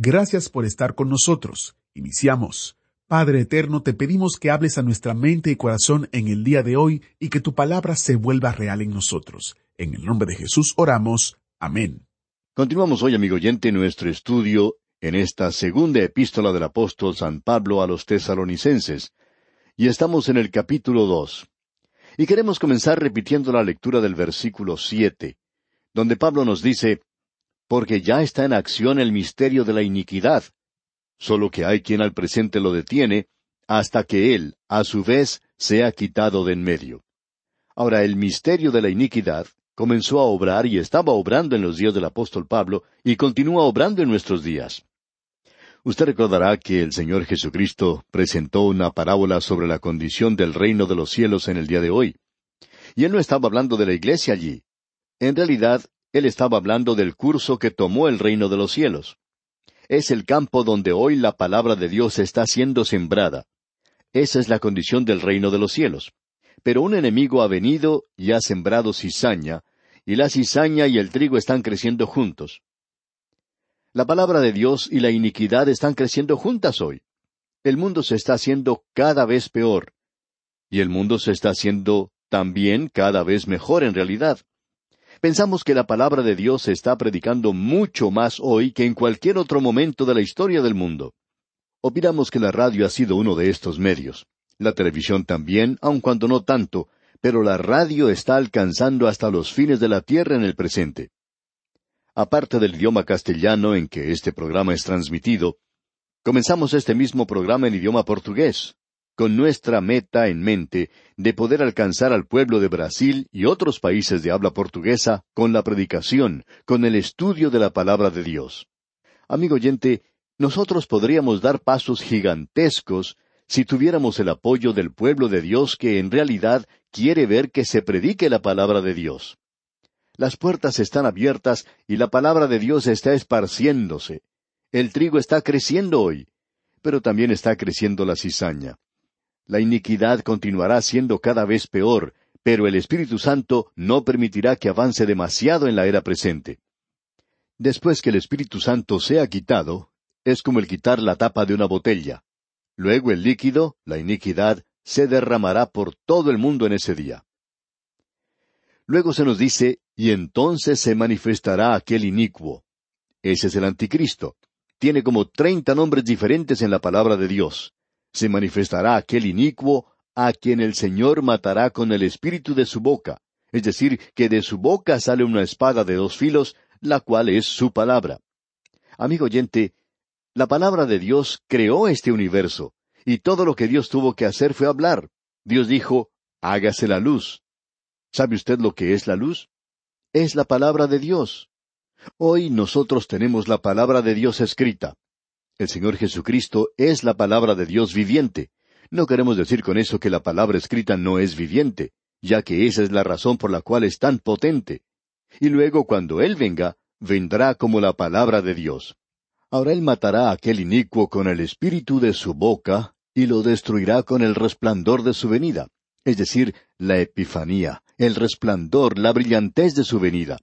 Gracias por estar con nosotros. Iniciamos. Padre Eterno, te pedimos que hables a nuestra mente y corazón en el día de hoy y que tu palabra se vuelva real en nosotros. En el nombre de Jesús oramos. Amén. Continuamos hoy, amigo oyente, nuestro estudio en esta segunda epístola del apóstol San Pablo a los tesalonicenses, y estamos en el capítulo dos. Y queremos comenzar repitiendo la lectura del versículo siete, donde Pablo nos dice, Porque ya está en acción el misterio de la iniquidad, solo que hay quien al presente lo detiene, hasta que él, a su vez, sea quitado de en medio. Ahora, el misterio de la iniquidad comenzó a obrar y estaba obrando en los días del apóstol Pablo y continúa obrando en nuestros días. Usted recordará que el Señor Jesucristo presentó una parábola sobre la condición del reino de los cielos en el día de hoy. Y él no estaba hablando de la iglesia allí. En realidad, él estaba hablando del curso que tomó el reino de los cielos. Es el campo donde hoy la palabra de Dios está siendo sembrada. Esa es la condición del reino de los cielos. Pero un enemigo ha venido y ha sembrado cizaña, y la cizaña y el trigo están creciendo juntos. La palabra de Dios y la iniquidad están creciendo juntas hoy. El mundo se está haciendo cada vez peor. Y el mundo se está haciendo también cada vez mejor en realidad. Pensamos que la palabra de Dios se está predicando mucho más hoy que en cualquier otro momento de la historia del mundo. Opinamos que la radio ha sido uno de estos medios. La televisión también, aun cuando no tanto, pero la radio está alcanzando hasta los fines de la tierra en el presente. Aparte del idioma castellano en que este programa es transmitido, comenzamos este mismo programa en idioma portugués, con nuestra meta en mente de poder alcanzar al pueblo de Brasil y otros países de habla portuguesa con la predicación, con el estudio de la palabra de Dios. Amigo oyente, nosotros podríamos dar pasos gigantescos si tuviéramos el apoyo del pueblo de Dios que en realidad quiere ver que se predique la palabra de Dios. Las puertas están abiertas y la palabra de Dios está esparciéndose. El trigo está creciendo hoy, pero también está creciendo la cizaña. La iniquidad continuará siendo cada vez peor, pero el Espíritu Santo no permitirá que avance demasiado en la era presente. Después que el Espíritu Santo sea quitado, es como el quitar la tapa de una botella. Luego el líquido, la iniquidad, se derramará por todo el mundo en ese día. Luego se nos dice, y entonces se manifestará aquel inicuo. Ese es el anticristo. Tiene como treinta nombres diferentes en la palabra de Dios. Se manifestará aquel inicuo a quien el Señor matará con el espíritu de su boca, es decir, que de su boca sale una espada de dos filos, la cual es su palabra. Amigo oyente, la palabra de Dios creó este universo, y todo lo que Dios tuvo que hacer fue hablar. Dios dijo, hágase la luz. ¿Sabe usted lo que es la luz? Es la palabra de Dios. Hoy nosotros tenemos la palabra de Dios escrita. El Señor Jesucristo es la palabra de Dios viviente. No queremos decir con eso que la palabra escrita no es viviente, ya que esa es la razón por la cual es tan potente. Y luego cuando Él venga, vendrá como la palabra de Dios. Ahora Él matará a aquel inicuo con el espíritu de su boca, y lo destruirá con el resplandor de su venida, es decir, la epifanía, el resplandor, la brillantez de su venida.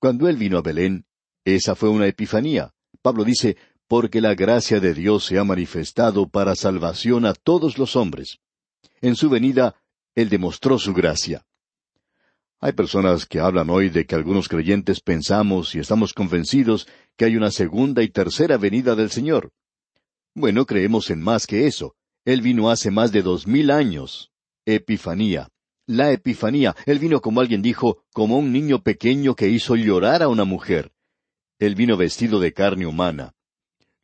Cuando Él vino a Belén, esa fue una epifanía. Pablo dice, porque la gracia de Dios se ha manifestado para salvación a todos los hombres. En su venida, Él demostró su gracia. Hay personas que hablan hoy de que algunos creyentes pensamos y estamos convencidos que hay una segunda y tercera venida del Señor. Bueno, creemos en más que eso. Él vino hace más de dos mil años. Epifanía. La Epifanía. Él vino como alguien dijo, como un niño pequeño que hizo llorar a una mujer. Él vino vestido de carne humana.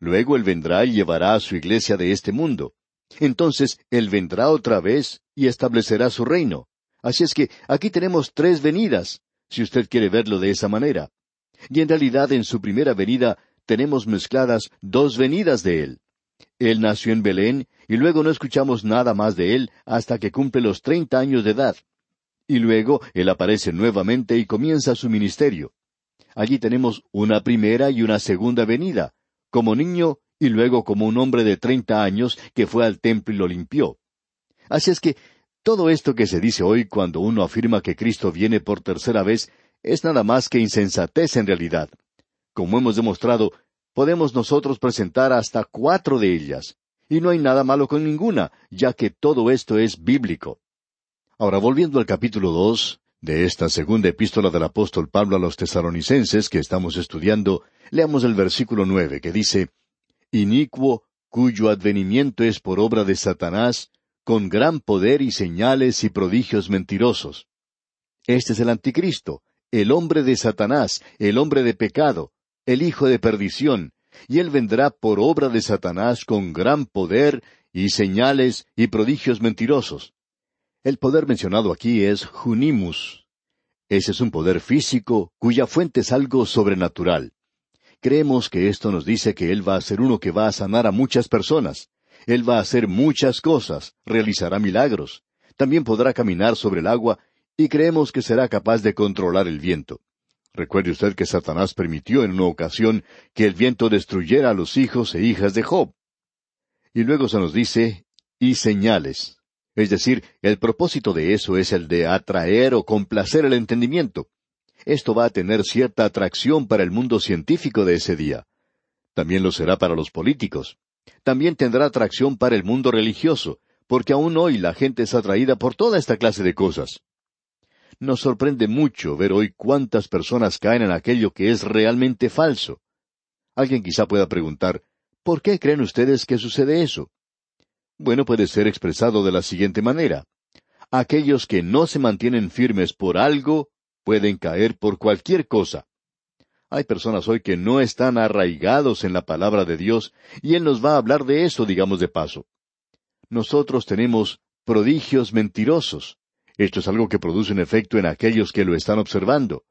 Luego Él vendrá y llevará a su iglesia de este mundo. Entonces Él vendrá otra vez y establecerá su reino. Así es que aquí tenemos tres venidas, si usted quiere verlo de esa manera. Y en realidad en su primera venida tenemos mezcladas dos venidas de Él. Él nació en Belén y luego no escuchamos nada más de Él hasta que cumple los treinta años de edad. Y luego Él aparece nuevamente y comienza su ministerio. Allí tenemos una primera y una segunda venida, como niño y luego como un hombre de treinta años que fue al templo y lo limpió. Así es que todo esto que se dice hoy cuando uno afirma que Cristo viene por tercera vez es nada más que insensatez en realidad. Como hemos demostrado, podemos nosotros presentar hasta cuatro de ellas, y no hay nada malo con ninguna, ya que todo esto es bíblico. Ahora, volviendo al capítulo dos de esta segunda epístola del apóstol Pablo a los tesaronicenses que estamos estudiando, leamos el versículo nueve, que dice Inicuo, cuyo advenimiento es por obra de Satanás, con gran poder y señales y prodigios mentirosos. Este es el anticristo, el hombre de Satanás, el hombre de pecado, el hijo de perdición, y él vendrá por obra de Satanás con gran poder y señales y prodigios mentirosos. El poder mencionado aquí es Junimus. Ese es un poder físico cuya fuente es algo sobrenatural. Creemos que esto nos dice que Él va a ser uno que va a sanar a muchas personas. Él va a hacer muchas cosas, realizará milagros. También podrá caminar sobre el agua y creemos que será capaz de controlar el viento. Recuerde usted que Satanás permitió en una ocasión que el viento destruyera a los hijos e hijas de Job. Y luego se nos dice, y señales. Es decir, el propósito de eso es el de atraer o complacer el entendimiento. Esto va a tener cierta atracción para el mundo científico de ese día. También lo será para los políticos también tendrá atracción para el mundo religioso, porque aún hoy la gente es atraída por toda esta clase de cosas. Nos sorprende mucho ver hoy cuántas personas caen en aquello que es realmente falso. Alguien quizá pueda preguntar, ¿por qué creen ustedes que sucede eso? Bueno, puede ser expresado de la siguiente manera. Aquellos que no se mantienen firmes por algo pueden caer por cualquier cosa. Hay personas hoy que no están arraigados en la palabra de Dios, y Él nos va a hablar de eso, digamos de paso. Nosotros tenemos prodigios mentirosos. Esto es algo que produce un efecto en aquellos que lo están observando.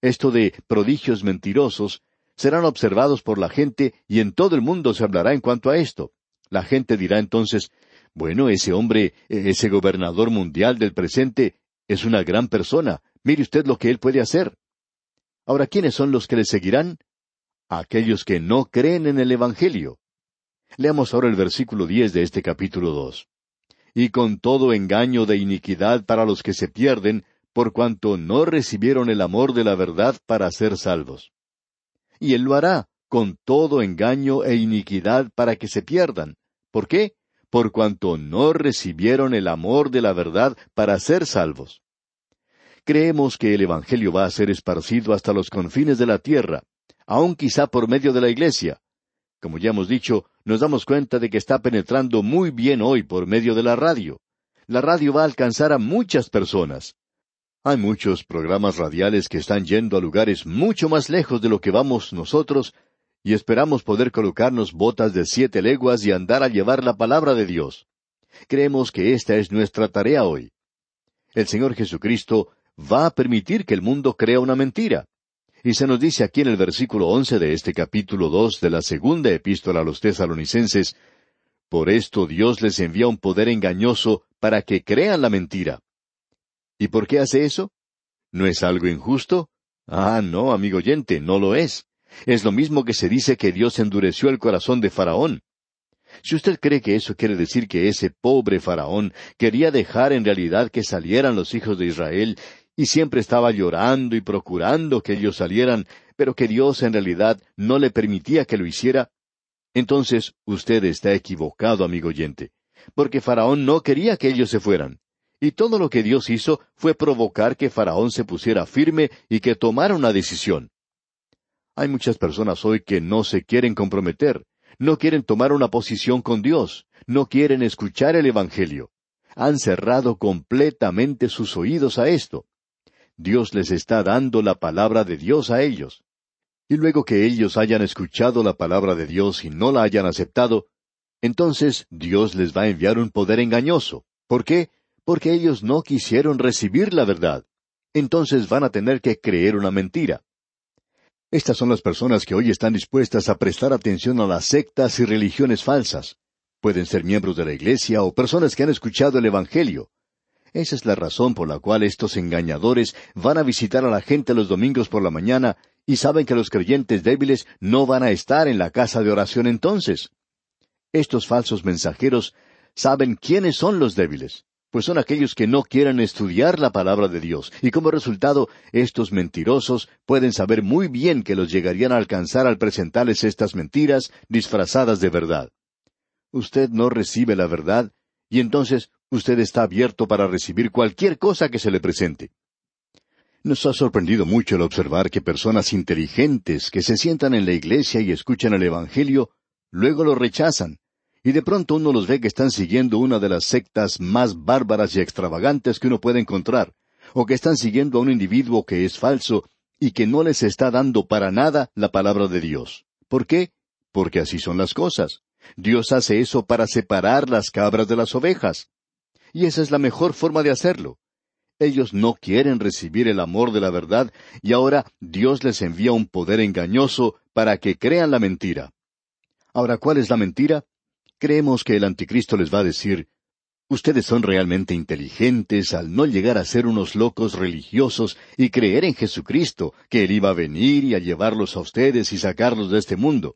Esto de prodigios mentirosos serán observados por la gente y en todo el mundo se hablará en cuanto a esto. La gente dirá entonces, bueno, ese hombre, ese gobernador mundial del presente, es una gran persona. Mire usted lo que él puede hacer. Ahora, ¿quiénes son los que le seguirán? Aquellos que no creen en el Evangelio. Leamos ahora el versículo diez de este capítulo dos. Y con todo engaño de iniquidad para los que se pierden, por cuanto no recibieron el amor de la verdad para ser salvos. Y él lo hará, con todo engaño e iniquidad para que se pierdan. ¿Por qué? Por cuanto no recibieron el amor de la verdad para ser salvos. Creemos que el Evangelio va a ser esparcido hasta los confines de la tierra, aun quizá por medio de la Iglesia. Como ya hemos dicho, nos damos cuenta de que está penetrando muy bien hoy por medio de la radio. La radio va a alcanzar a muchas personas. Hay muchos programas radiales que están yendo a lugares mucho más lejos de lo que vamos nosotros, y esperamos poder colocarnos botas de siete leguas y andar a llevar la palabra de Dios. Creemos que esta es nuestra tarea hoy. El Señor Jesucristo va a permitir que el mundo crea una mentira. Y se nos dice aquí en el versículo once de este capítulo dos de la segunda epístola a los tesalonicenses, Por esto Dios les envía un poder engañoso para que crean la mentira. ¿Y por qué hace eso? ¿No es algo injusto? Ah, no, amigo oyente, no lo es. Es lo mismo que se dice que Dios endureció el corazón de Faraón. Si usted cree que eso quiere decir que ese pobre Faraón quería dejar en realidad que salieran los hijos de Israel y siempre estaba llorando y procurando que ellos salieran, pero que Dios en realidad no le permitía que lo hiciera, entonces usted está equivocado, amigo oyente, porque Faraón no quería que ellos se fueran. Y todo lo que Dios hizo fue provocar que Faraón se pusiera firme y que tomara una decisión. Hay muchas personas hoy que no se quieren comprometer, no quieren tomar una posición con Dios, no quieren escuchar el Evangelio. Han cerrado completamente sus oídos a esto. Dios les está dando la palabra de Dios a ellos. Y luego que ellos hayan escuchado la palabra de Dios y no la hayan aceptado, entonces Dios les va a enviar un poder engañoso. ¿Por qué? Porque ellos no quisieron recibir la verdad. Entonces van a tener que creer una mentira. Estas son las personas que hoy están dispuestas a prestar atención a las sectas y religiones falsas. Pueden ser miembros de la Iglesia o personas que han escuchado el Evangelio. Esa es la razón por la cual estos engañadores van a visitar a la gente los domingos por la mañana y saben que los creyentes débiles no van a estar en la casa de oración entonces. Estos falsos mensajeros saben quiénes son los débiles pues son aquellos que no quieren estudiar la palabra de Dios, y como resultado, estos mentirosos pueden saber muy bien que los llegarían a alcanzar al presentarles estas mentiras disfrazadas de verdad. Usted no recibe la verdad, y entonces usted está abierto para recibir cualquier cosa que se le presente. Nos ha sorprendido mucho el observar que personas inteligentes que se sientan en la iglesia y escuchan el Evangelio, luego lo rechazan, y de pronto uno los ve que están siguiendo una de las sectas más bárbaras y extravagantes que uno puede encontrar, o que están siguiendo a un individuo que es falso y que no les está dando para nada la palabra de Dios. ¿Por qué? Porque así son las cosas. Dios hace eso para separar las cabras de las ovejas. Y esa es la mejor forma de hacerlo. Ellos no quieren recibir el amor de la verdad y ahora Dios les envía un poder engañoso para que crean la mentira. Ahora, ¿cuál es la mentira? Creemos que el anticristo les va a decir, Ustedes son realmente inteligentes al no llegar a ser unos locos religiosos y creer en Jesucristo, que Él iba a venir y a llevarlos a ustedes y sacarlos de este mundo.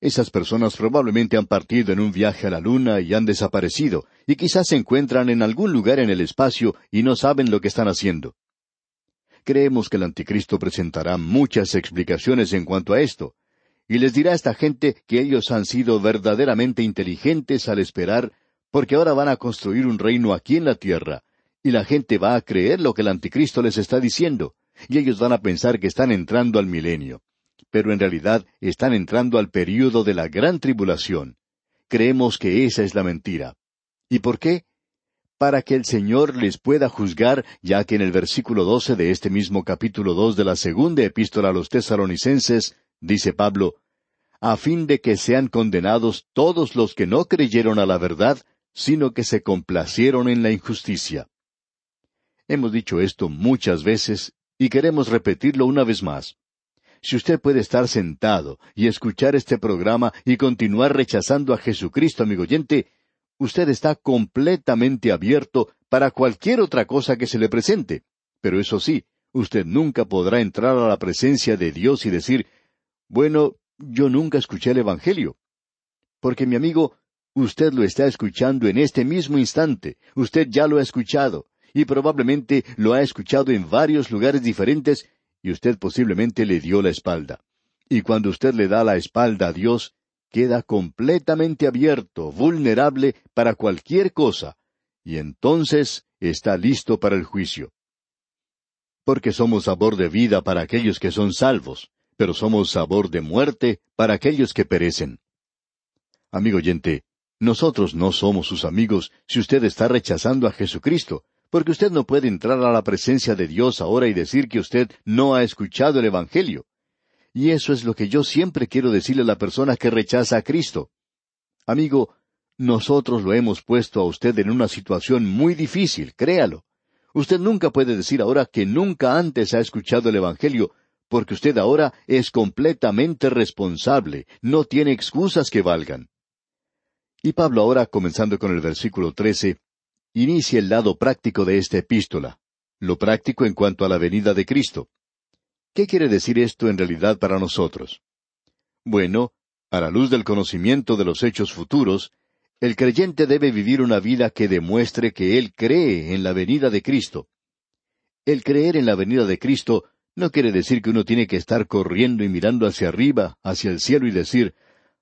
Esas personas probablemente han partido en un viaje a la luna y han desaparecido, y quizás se encuentran en algún lugar en el espacio y no saben lo que están haciendo. Creemos que el anticristo presentará muchas explicaciones en cuanto a esto, y les dirá a esta gente que ellos han sido verdaderamente inteligentes al esperar, porque ahora van a construir un reino aquí en la tierra, y la gente va a creer lo que el anticristo les está diciendo, y ellos van a pensar que están entrando al milenio. Pero en realidad están entrando al período de la gran tribulación. Creemos que esa es la mentira. ¿Y por qué? Para que el Señor les pueda juzgar, ya que en el versículo doce de este mismo capítulo dos de la segunda epístola a los tesaronicenses, dice Pablo, a fin de que sean condenados todos los que no creyeron a la verdad, sino que se complacieron en la injusticia. Hemos dicho esto muchas veces y queremos repetirlo una vez más. Si usted puede estar sentado y escuchar este programa y continuar rechazando a Jesucristo, amigo oyente, usted está completamente abierto para cualquier otra cosa que se le presente. Pero eso sí, usted nunca podrá entrar a la presencia de Dios y decir, bueno, yo nunca escuché el Evangelio. Porque mi amigo, usted lo está escuchando en este mismo instante, usted ya lo ha escuchado, y probablemente lo ha escuchado en varios lugares diferentes, y usted posiblemente le dio la espalda. Y cuando usted le da la espalda a Dios, queda completamente abierto, vulnerable para cualquier cosa, y entonces está listo para el juicio. Porque somos sabor de vida para aquellos que son salvos pero somos sabor de muerte para aquellos que perecen. Amigo oyente, nosotros no somos sus amigos si usted está rechazando a Jesucristo, porque usted no puede entrar a la presencia de Dios ahora y decir que usted no ha escuchado el Evangelio. Y eso es lo que yo siempre quiero decirle a la persona que rechaza a Cristo. Amigo, nosotros lo hemos puesto a usted en una situación muy difícil, créalo. Usted nunca puede decir ahora que nunca antes ha escuchado el Evangelio, porque usted ahora es completamente responsable, no tiene excusas que valgan. Y Pablo ahora, comenzando con el versículo trece, inicia el lado práctico de esta epístola, lo práctico en cuanto a la venida de Cristo. ¿Qué quiere decir esto en realidad para nosotros? Bueno, a la luz del conocimiento de los hechos futuros, el creyente debe vivir una vida que demuestre que él cree en la venida de Cristo. El creer en la venida de Cristo no quiere decir que uno tiene que estar corriendo y mirando hacia arriba, hacia el cielo y decir,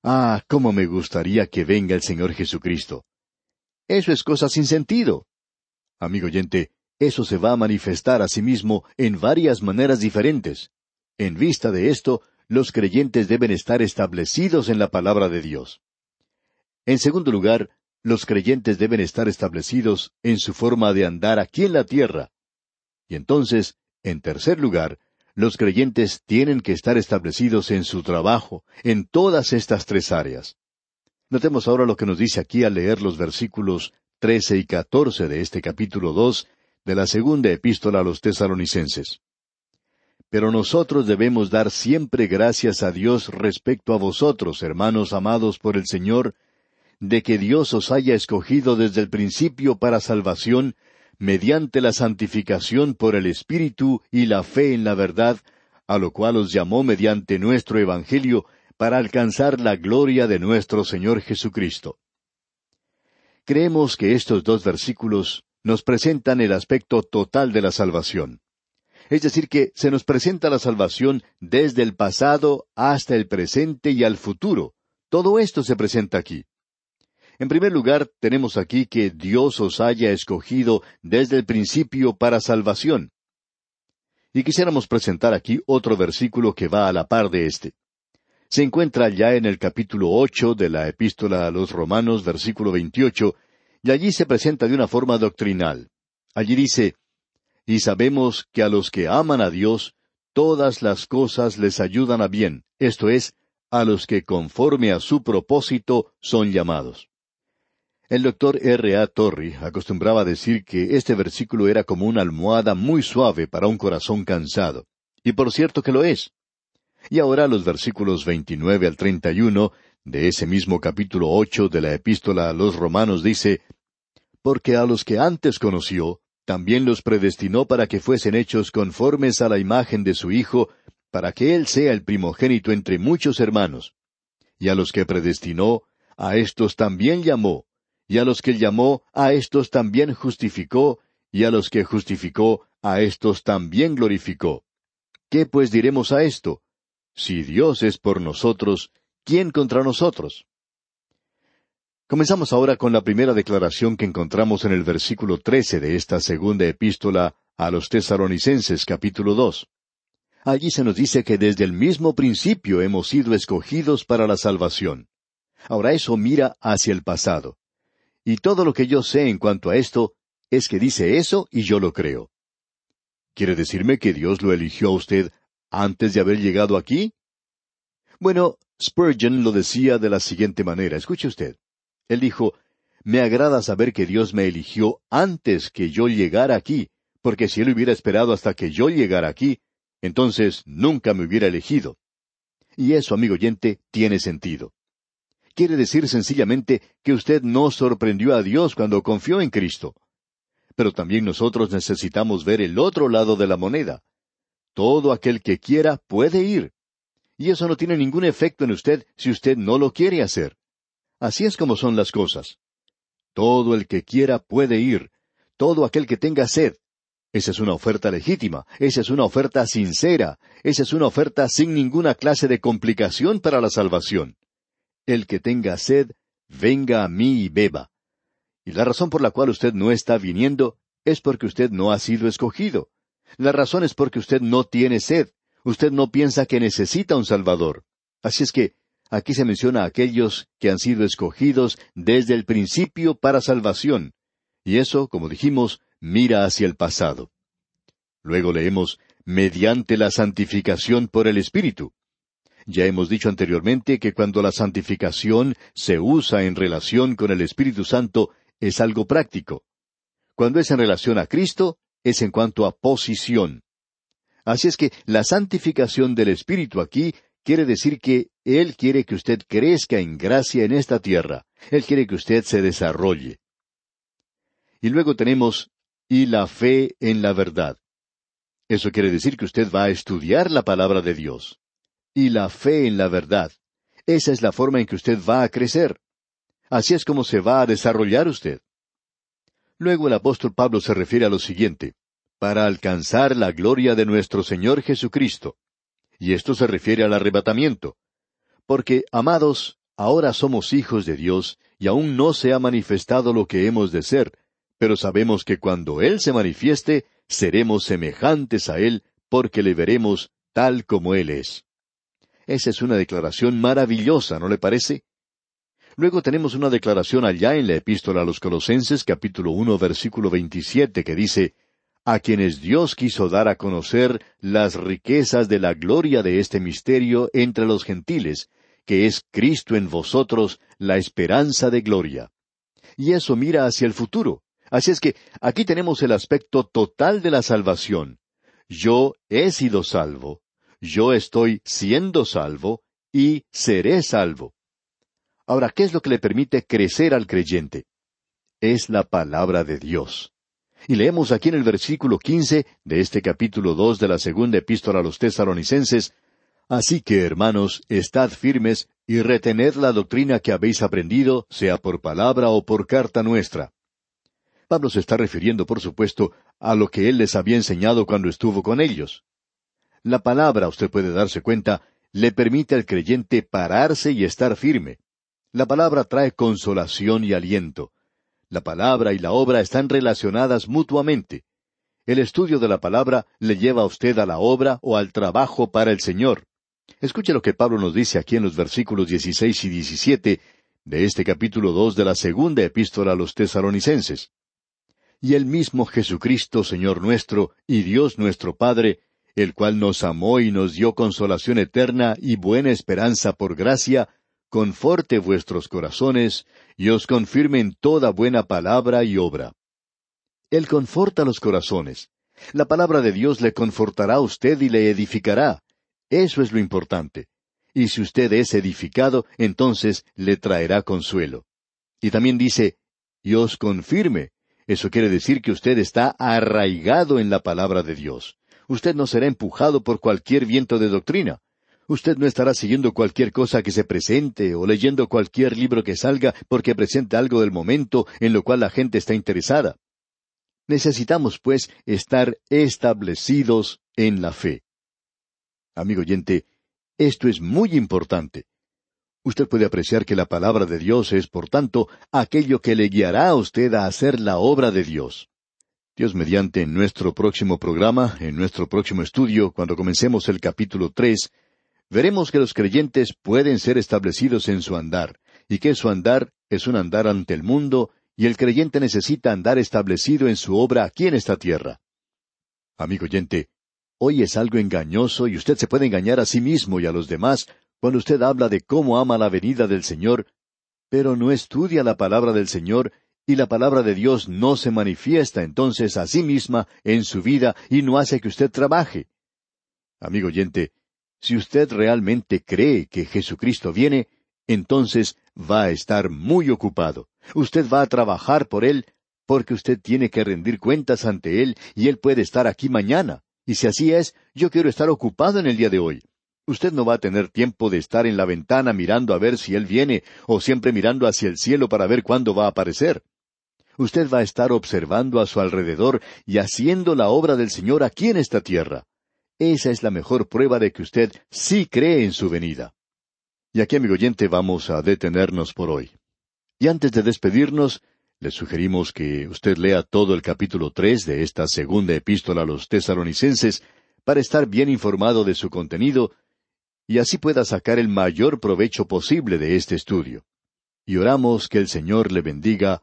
Ah, cómo me gustaría que venga el Señor Jesucristo. Eso es cosa sin sentido. Amigo oyente, eso se va a manifestar a sí mismo en varias maneras diferentes. En vista de esto, los creyentes deben estar establecidos en la palabra de Dios. En segundo lugar, los creyentes deben estar establecidos en su forma de andar aquí en la tierra. Y entonces, en tercer lugar, los creyentes tienen que estar establecidos en su trabajo, en todas estas tres áreas. Notemos ahora lo que nos dice aquí al leer los versículos trece y catorce de este capítulo dos de la segunda epístola a los tesalonicenses. Pero nosotros debemos dar siempre gracias a Dios respecto a vosotros, hermanos amados por el Señor, de que Dios os haya escogido desde el principio para salvación, mediante la santificación por el Espíritu y la fe en la verdad, a lo cual os llamó mediante nuestro Evangelio, para alcanzar la gloria de nuestro Señor Jesucristo. Creemos que estos dos versículos nos presentan el aspecto total de la salvación. Es decir, que se nos presenta la salvación desde el pasado hasta el presente y al futuro. Todo esto se presenta aquí. En primer lugar, tenemos aquí que Dios os haya escogido desde el principio para salvación. Y quisiéramos presentar aquí otro versículo que va a la par de este. Se encuentra ya en el capítulo ocho de la Epístola a los Romanos, versículo veintiocho, y allí se presenta de una forma doctrinal. Allí dice, Y sabemos que a los que aman a Dios, todas las cosas les ayudan a bien, esto es, a los que conforme a su propósito son llamados. El doctor R. A. Torrey acostumbraba decir que este versículo era como una almohada muy suave para un corazón cansado. Y por cierto que lo es. Y ahora los versículos 29 al 31 de ese mismo capítulo ocho de la epístola a los romanos dice, Porque a los que antes conoció, también los predestinó para que fuesen hechos conformes a la imagen de su Hijo, para que Él sea el primogénito entre muchos hermanos. Y a los que predestinó, a éstos también llamó, y a los que llamó, a éstos también justificó, y a los que justificó, a éstos también glorificó. ¿Qué pues diremos a esto? Si Dios es por nosotros, ¿quién contra nosotros? Comenzamos ahora con la primera declaración que encontramos en el versículo trece de esta segunda epístola a los tesaronicenses capítulo dos. Allí se nos dice que desde el mismo principio hemos sido escogidos para la salvación. Ahora eso mira hacia el pasado. Y todo lo que yo sé en cuanto a esto es que dice eso y yo lo creo. ¿Quiere decirme que Dios lo eligió a usted antes de haber llegado aquí? Bueno, Spurgeon lo decía de la siguiente manera. Escuche usted. Él dijo, Me agrada saber que Dios me eligió antes que yo llegara aquí, porque si Él hubiera esperado hasta que yo llegara aquí, entonces nunca me hubiera elegido. Y eso, amigo oyente, tiene sentido quiere decir sencillamente que usted no sorprendió a Dios cuando confió en Cristo. Pero también nosotros necesitamos ver el otro lado de la moneda. Todo aquel que quiera puede ir. Y eso no tiene ningún efecto en usted si usted no lo quiere hacer. Así es como son las cosas. Todo el que quiera puede ir. Todo aquel que tenga sed. Esa es una oferta legítima, esa es una oferta sincera, esa es una oferta sin ninguna clase de complicación para la salvación. El que tenga sed, venga a mí y beba. Y la razón por la cual usted no está viniendo es porque usted no ha sido escogido. La razón es porque usted no tiene sed. Usted no piensa que necesita un Salvador. Así es que aquí se menciona a aquellos que han sido escogidos desde el principio para salvación. Y eso, como dijimos, mira hacia el pasado. Luego leemos, mediante la santificación por el Espíritu. Ya hemos dicho anteriormente que cuando la santificación se usa en relación con el Espíritu Santo es algo práctico. Cuando es en relación a Cristo, es en cuanto a posición. Así es que la santificación del Espíritu aquí quiere decir que Él quiere que usted crezca en gracia en esta tierra. Él quiere que usted se desarrolle. Y luego tenemos, y la fe en la verdad. Eso quiere decir que usted va a estudiar la palabra de Dios y la fe en la verdad. Esa es la forma en que usted va a crecer. Así es como se va a desarrollar usted. Luego el apóstol Pablo se refiere a lo siguiente, para alcanzar la gloria de nuestro Señor Jesucristo. Y esto se refiere al arrebatamiento. Porque, amados, ahora somos hijos de Dios, y aún no se ha manifestado lo que hemos de ser, pero sabemos que cuando Él se manifieste, seremos semejantes a Él, porque le veremos tal como Él es. Esa es una declaración maravillosa, ¿no le parece? Luego tenemos una declaración allá en la epístola a los Colosenses capítulo uno versículo veintisiete que dice a quienes Dios quiso dar a conocer las riquezas de la gloria de este misterio entre los gentiles, que es Cristo en vosotros, la esperanza de gloria. Y eso mira hacia el futuro. Así es que aquí tenemos el aspecto total de la salvación. yo he sido salvo, yo estoy siendo salvo y seré salvo. Ahora, ¿qué es lo que le permite crecer al creyente? Es la palabra de Dios. Y leemos aquí en el versículo quince de este capítulo dos de la segunda epístola a los tesalonicenses, Así que, hermanos, estad firmes y retened la doctrina que habéis aprendido, sea por palabra o por carta nuestra. Pablo se está refiriendo, por supuesto, a lo que él les había enseñado cuando estuvo con ellos. La palabra, usted puede darse cuenta, le permite al creyente pararse y estar firme. La palabra trae consolación y aliento. La palabra y la obra están relacionadas mutuamente. El estudio de la palabra le lleva a usted a la obra o al trabajo para el Señor. Escuche lo que Pablo nos dice aquí en los versículos 16 y 17 de este capítulo dos de la segunda epístola a los tesalonicenses. Y el mismo Jesucristo, Señor nuestro, y Dios nuestro Padre, el cual nos amó y nos dio consolación eterna y buena esperanza por gracia, conforte vuestros corazones y os confirme en toda buena palabra y obra. Él conforta los corazones. La palabra de Dios le confortará a usted y le edificará. Eso es lo importante. Y si usted es edificado, entonces le traerá consuelo. Y también dice, y os confirme. Eso quiere decir que usted está arraigado en la palabra de Dios. Usted no será empujado por cualquier viento de doctrina. Usted no estará siguiendo cualquier cosa que se presente o leyendo cualquier libro que salga porque presente algo del momento en lo cual la gente está interesada. Necesitamos, pues, estar establecidos en la fe. Amigo oyente, esto es muy importante. Usted puede apreciar que la palabra de Dios es, por tanto, aquello que le guiará a usted a hacer la obra de Dios. Dios mediante en nuestro próximo programa, en nuestro próximo estudio, cuando comencemos el capítulo tres, veremos que los creyentes pueden ser establecidos en su andar, y que su andar es un andar ante el mundo, y el creyente necesita andar establecido en su obra aquí en esta tierra. Amigo oyente, hoy es algo engañoso y usted se puede engañar a sí mismo y a los demás cuando usted habla de cómo ama la venida del Señor, pero no estudia la palabra del Señor y la palabra de Dios no se manifiesta entonces a sí misma en su vida y no hace que usted trabaje. Amigo oyente, si usted realmente cree que Jesucristo viene, entonces va a estar muy ocupado. Usted va a trabajar por Él porque usted tiene que rendir cuentas ante Él y Él puede estar aquí mañana. Y si así es, yo quiero estar ocupado en el día de hoy. Usted no va a tener tiempo de estar en la ventana mirando a ver si Él viene o siempre mirando hacia el cielo para ver cuándo va a aparecer. Usted va a estar observando a su alrededor y haciendo la obra del Señor aquí en esta tierra. Esa es la mejor prueba de que usted sí cree en su venida. Y aquí, amigo oyente, vamos a detenernos por hoy. Y antes de despedirnos, le sugerimos que usted lea todo el capítulo tres de esta segunda epístola a los tesalonicenses para estar bien informado de su contenido y así pueda sacar el mayor provecho posible de este estudio. Y oramos que el Señor le bendiga